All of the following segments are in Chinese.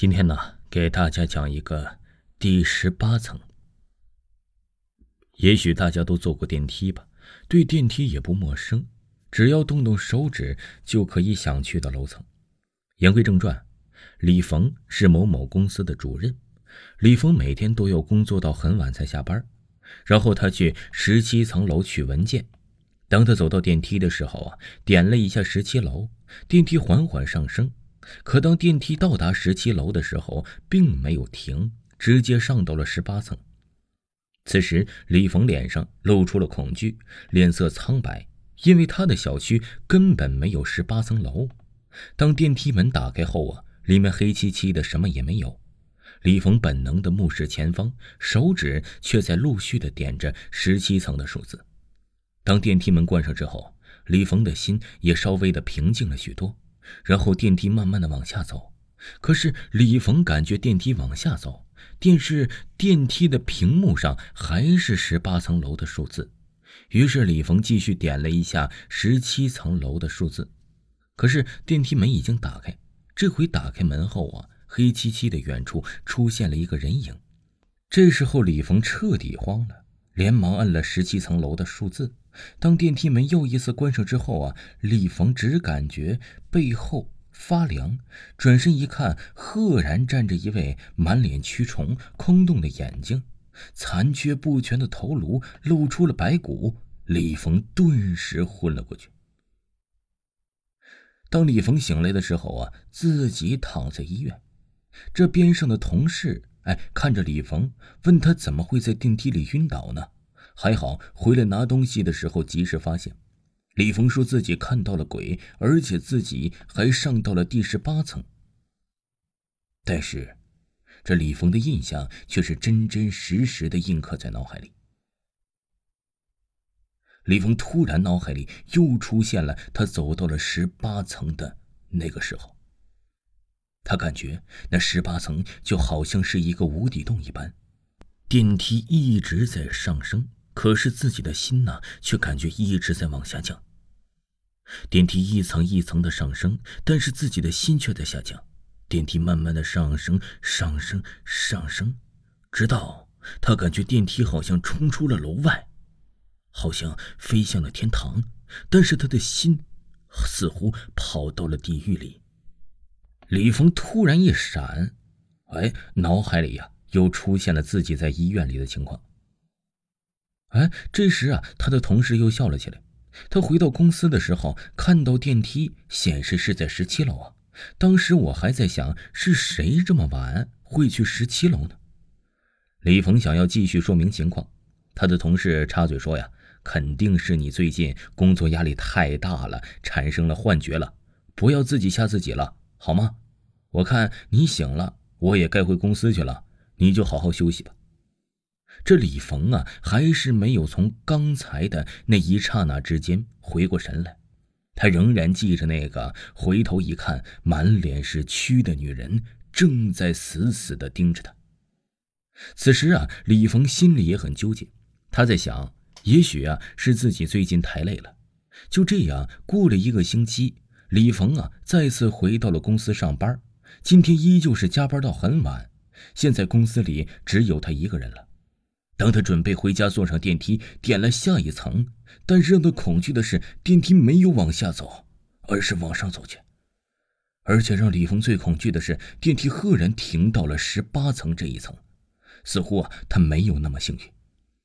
今天呢，给大家讲一个第十八层。也许大家都坐过电梯吧，对电梯也不陌生，只要动动手指就可以想去的楼层。言归正传，李逢是某某公司的主任。李逢每天都要工作到很晚才下班，然后他去十七层楼取文件。当他走到电梯的时候啊，点了一下十七楼，电梯缓缓上升。可当电梯到达十七楼的时候，并没有停，直接上到了十八层。此时，李峰脸上露出了恐惧，脸色苍白，因为他的小区根本没有十八层楼。当电梯门打开后啊，里面黑漆漆的，什么也没有。李峰本能的目视前方，手指却在陆续的点着十七层的数字。当电梯门关上之后，李峰的心也稍微的平静了许多。然后电梯慢慢的往下走，可是李逢感觉电梯往下走，电视电梯的屏幕上还是十八层楼的数字。于是李逢继续点了一下十七层楼的数字，可是电梯门已经打开，这回打开门后啊，黑漆漆的远处出现了一个人影。这时候李逢彻底慌了，连忙按了十七层楼的数字。当电梯门又一次关上之后啊，李逢只感觉背后发凉，转身一看，赫然站着一位满脸蛆虫、空洞的眼睛、残缺不全的头颅，露出了白骨。李逢顿时昏了过去。当李逢醒来的时候啊，自己躺在医院，这边上的同事哎看着李逢，问他怎么会在电梯里晕倒呢？还好，回来拿东西的时候及时发现。李峰说自己看到了鬼，而且自己还上到了第十八层。但是，这李峰的印象却是真真实实的印刻在脑海里。李峰突然脑海里又出现了他走到了十八层的那个时候。他感觉那十八层就好像是一个无底洞一般，电梯一直在上升。可是自己的心呢，却感觉一直在往下降。电梯一层一层的上升，但是自己的心却在下降。电梯慢慢的上升，上升，上升，直到他感觉电梯好像冲出了楼外，好像飞向了天堂。但是他的心似乎跑到了地狱里。李峰突然一闪，哎，脑海里呀又出现了自己在医院里的情况。哎，这时啊，他的同事又笑了起来。他回到公司的时候，看到电梯显示是在十七楼啊。当时我还在想，是谁这么晚会去十七楼呢？李峰想要继续说明情况，他的同事插嘴说：“呀，肯定是你最近工作压力太大了，产生了幻觉了。不要自己吓自己了，好吗？我看你醒了，我也该回公司去了，你就好好休息吧。”这李逢啊，还是没有从刚才的那一刹那之间回过神来，他仍然记着那个回头一看满脸是蛆的女人正在死死的盯着他。此时啊，李逢心里也很纠结，他在想，也许啊是自己最近太累了。就这样过了一个星期，李逢啊再次回到了公司上班，今天依旧是加班到很晚，现在公司里只有他一个人了。当他准备回家，坐上电梯，点了下一层，但是让他恐惧的是，电梯没有往下走，而是往上走去。而且让李峰最恐惧的是，电梯赫然停到了十八层这一层，似乎啊，他没有那么幸运。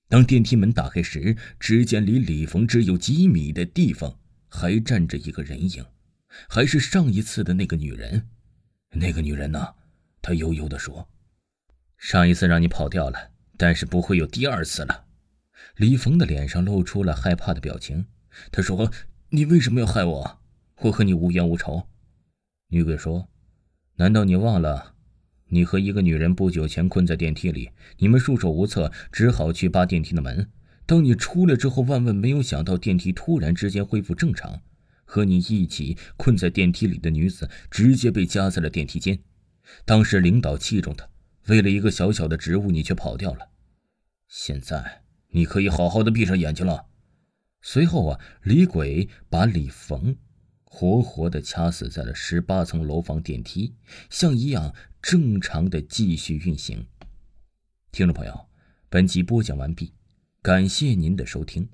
当电梯门打开时，只见离李峰只有几米的地方，还站着一个人影，还是上一次的那个女人。那个女人呢？他悠悠地说：“上一次让你跑掉了。”但是不会有第二次了。李峰的脸上露出了害怕的表情。他说：“你为什么要害我？我和你无冤无仇。”女鬼说：“难道你忘了，你和一个女人不久前困在电梯里，你们束手无策，只好去扒电梯的门。当你出来之后，万万没有想到电梯突然之间恢复正常，和你一起困在电梯里的女子直接被夹在了电梯间。当时领导器重她。”为了一个小小的职务，你却跑掉了。现在你可以好好的闭上眼睛了。随后啊，李鬼把李逢活活的掐死在了十八层楼房电梯，像一样正常的继续运行。听众朋友，本集播讲完毕，感谢您的收听。